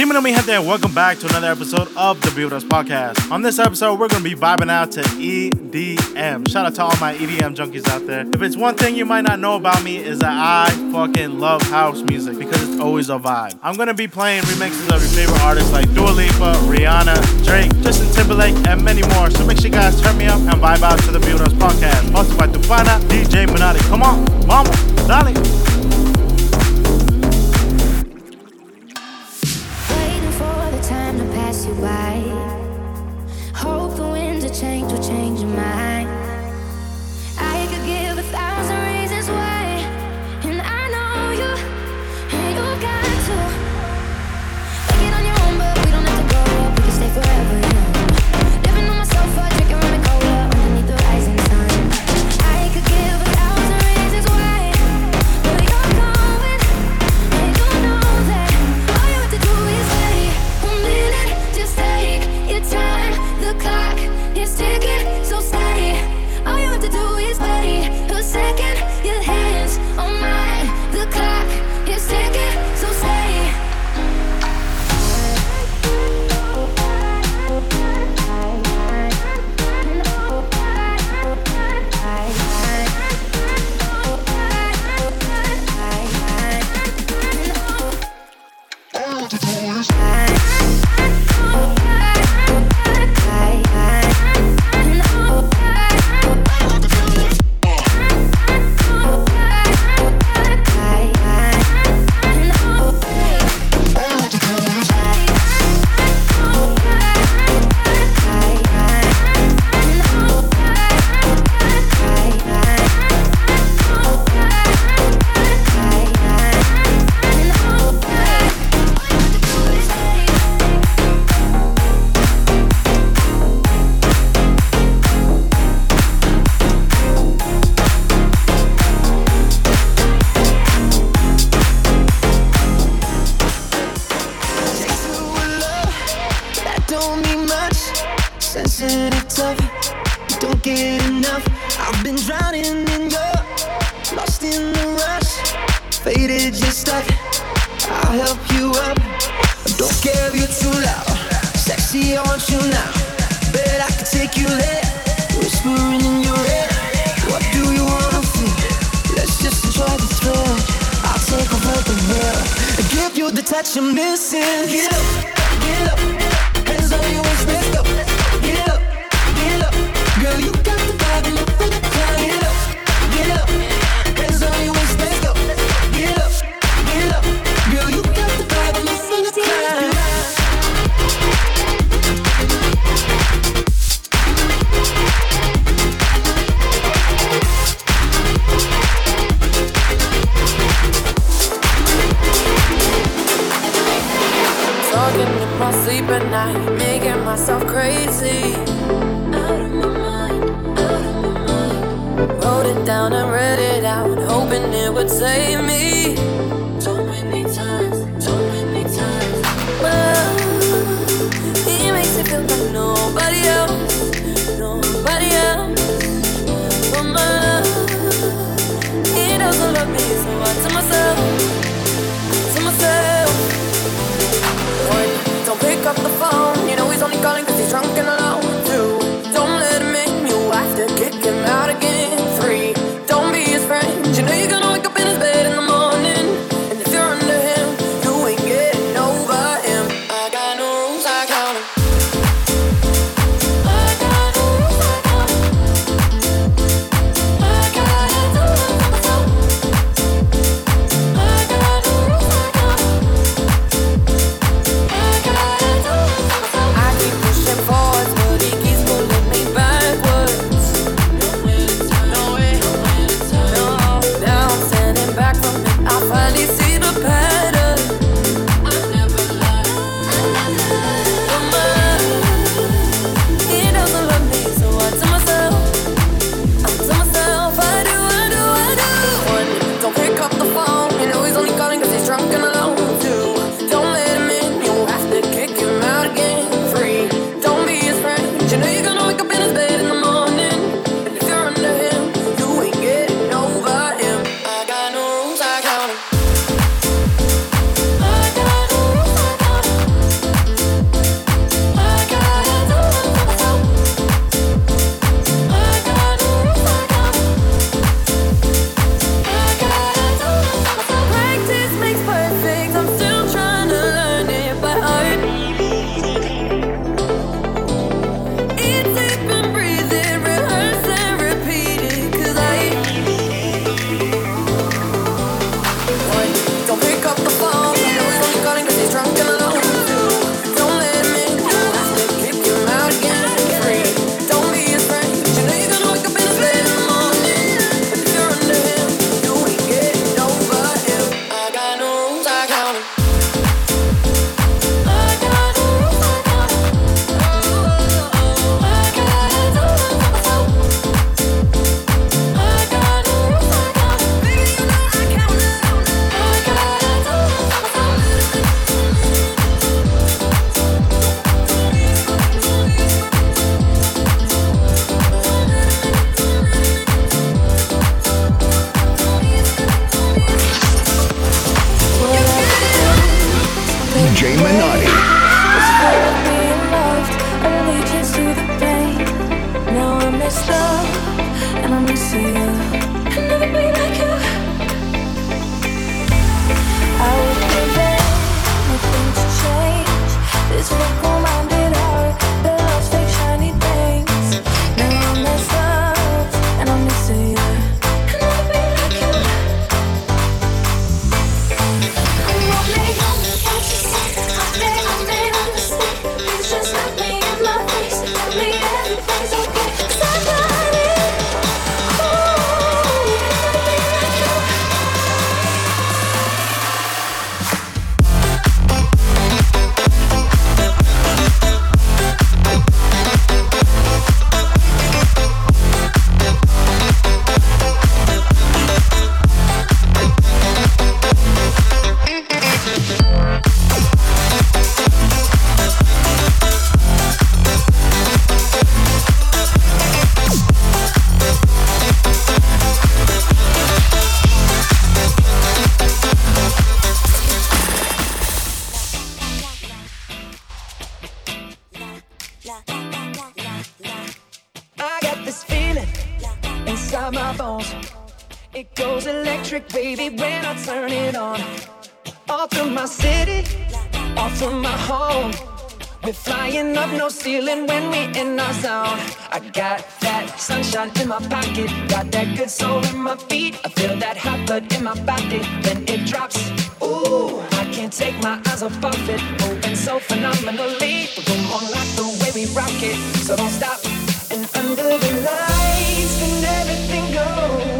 Demon and me Hunter, there. welcome back to another episode of the Builders Podcast. On this episode, we're going to be vibing out to EDM. Shout out to all my EDM junkies out there. If it's one thing you might not know about me is that I fucking love house music because it's always a vibe. I'm going to be playing remixes of your favorite artists like Dua Lipa, Rihanna, Drake, Justin Timberlake, and many more. So make sure you guys turn me up and vibe out to the Builders Podcast. Hosted by Tufana, DJ Minotti. Come on, mama, dolly. vai. get up, get up. love me, so I tell myself up no ceiling when we in our zone. I got that sunshine in my pocket, got that good soul in my feet. I feel that hot blood in my body when it drops. Ooh, I can't take my eyes off of it, moving so phenomenally. Boom on like the way we rock it, so don't stop. And under the lights, and everything goes.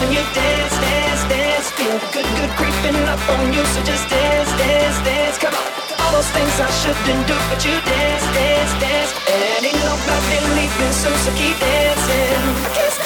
when you dance, dance, dance. Feel good, good creeping up on you. So just dance, dance, dance. Come on. All those things I shouldn't do, but you dance, dance, dance. And ain't nobody leaving soon, so keep dancing. I can't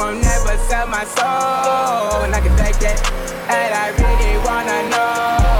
won't never sell my soul. And I can take that. And I really wanna know.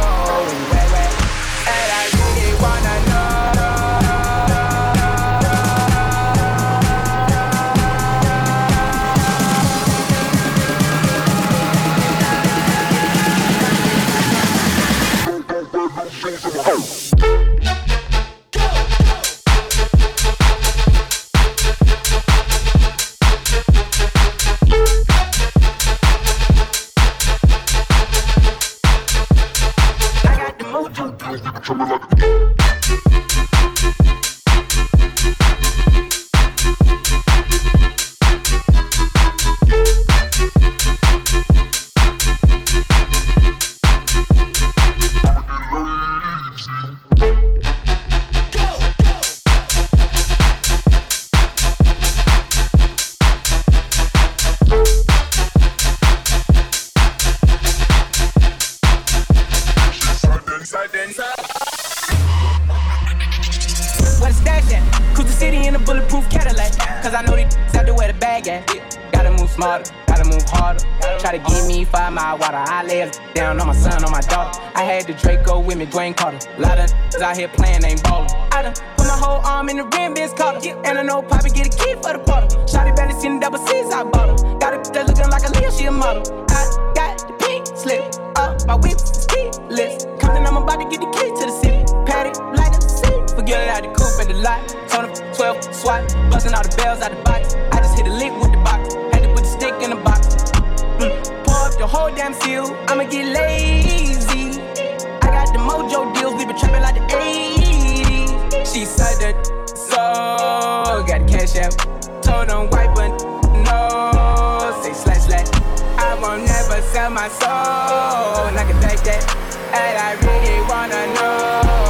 Dwayne Carter. Lot of out here playing, ain't ballin'. I done put my whole arm in the rim, Vince Carter. And I know Poppy get a key for the bottle. Shotty barely seen the double C's, I bought her. Got it that looking like a Leo, she a model. I got the pink slip up, my whip is keyless. Compton, I'm about to get the key to the city. Patty, light up the city. Forget it out the coupe at the lot. Up 12, swat, busting all the bells out the box. I just hit a lick with the whole damn seal, I'ma get lazy I got the mojo deals, we been trapping like the 80s. She said that so got cash out. Told them white, but no. Say slash slash. I won't never sell my soul. And I can take that. And I really wanna know.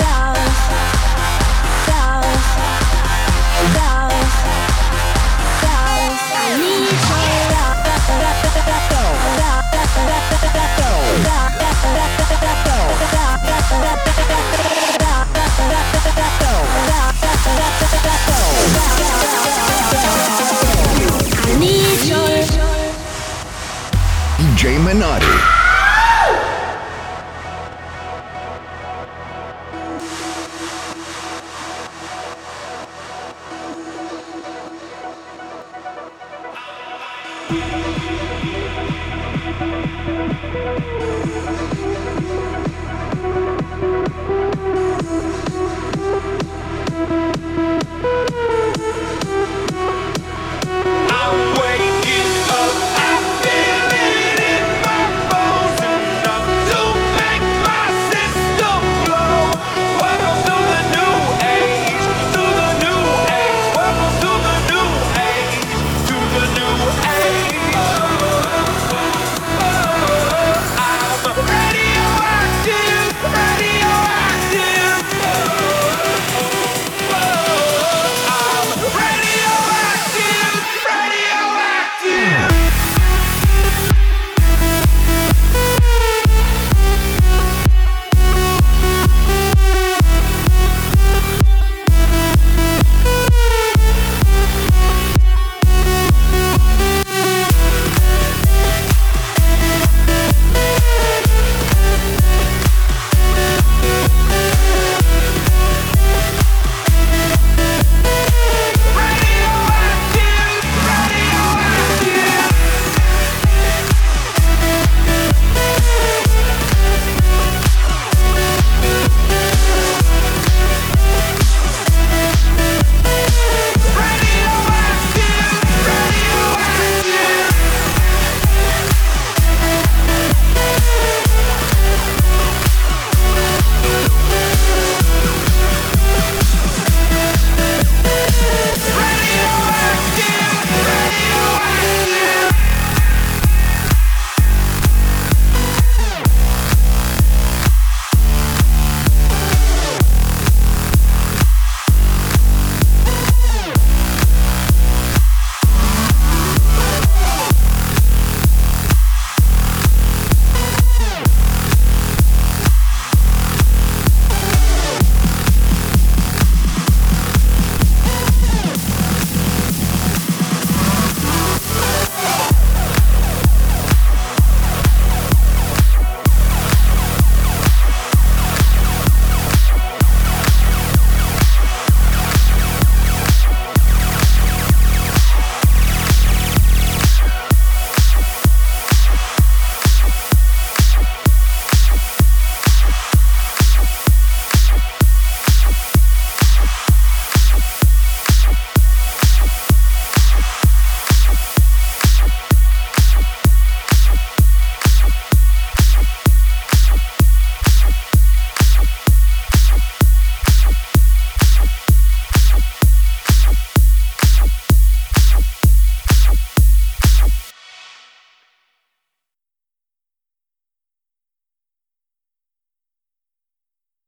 I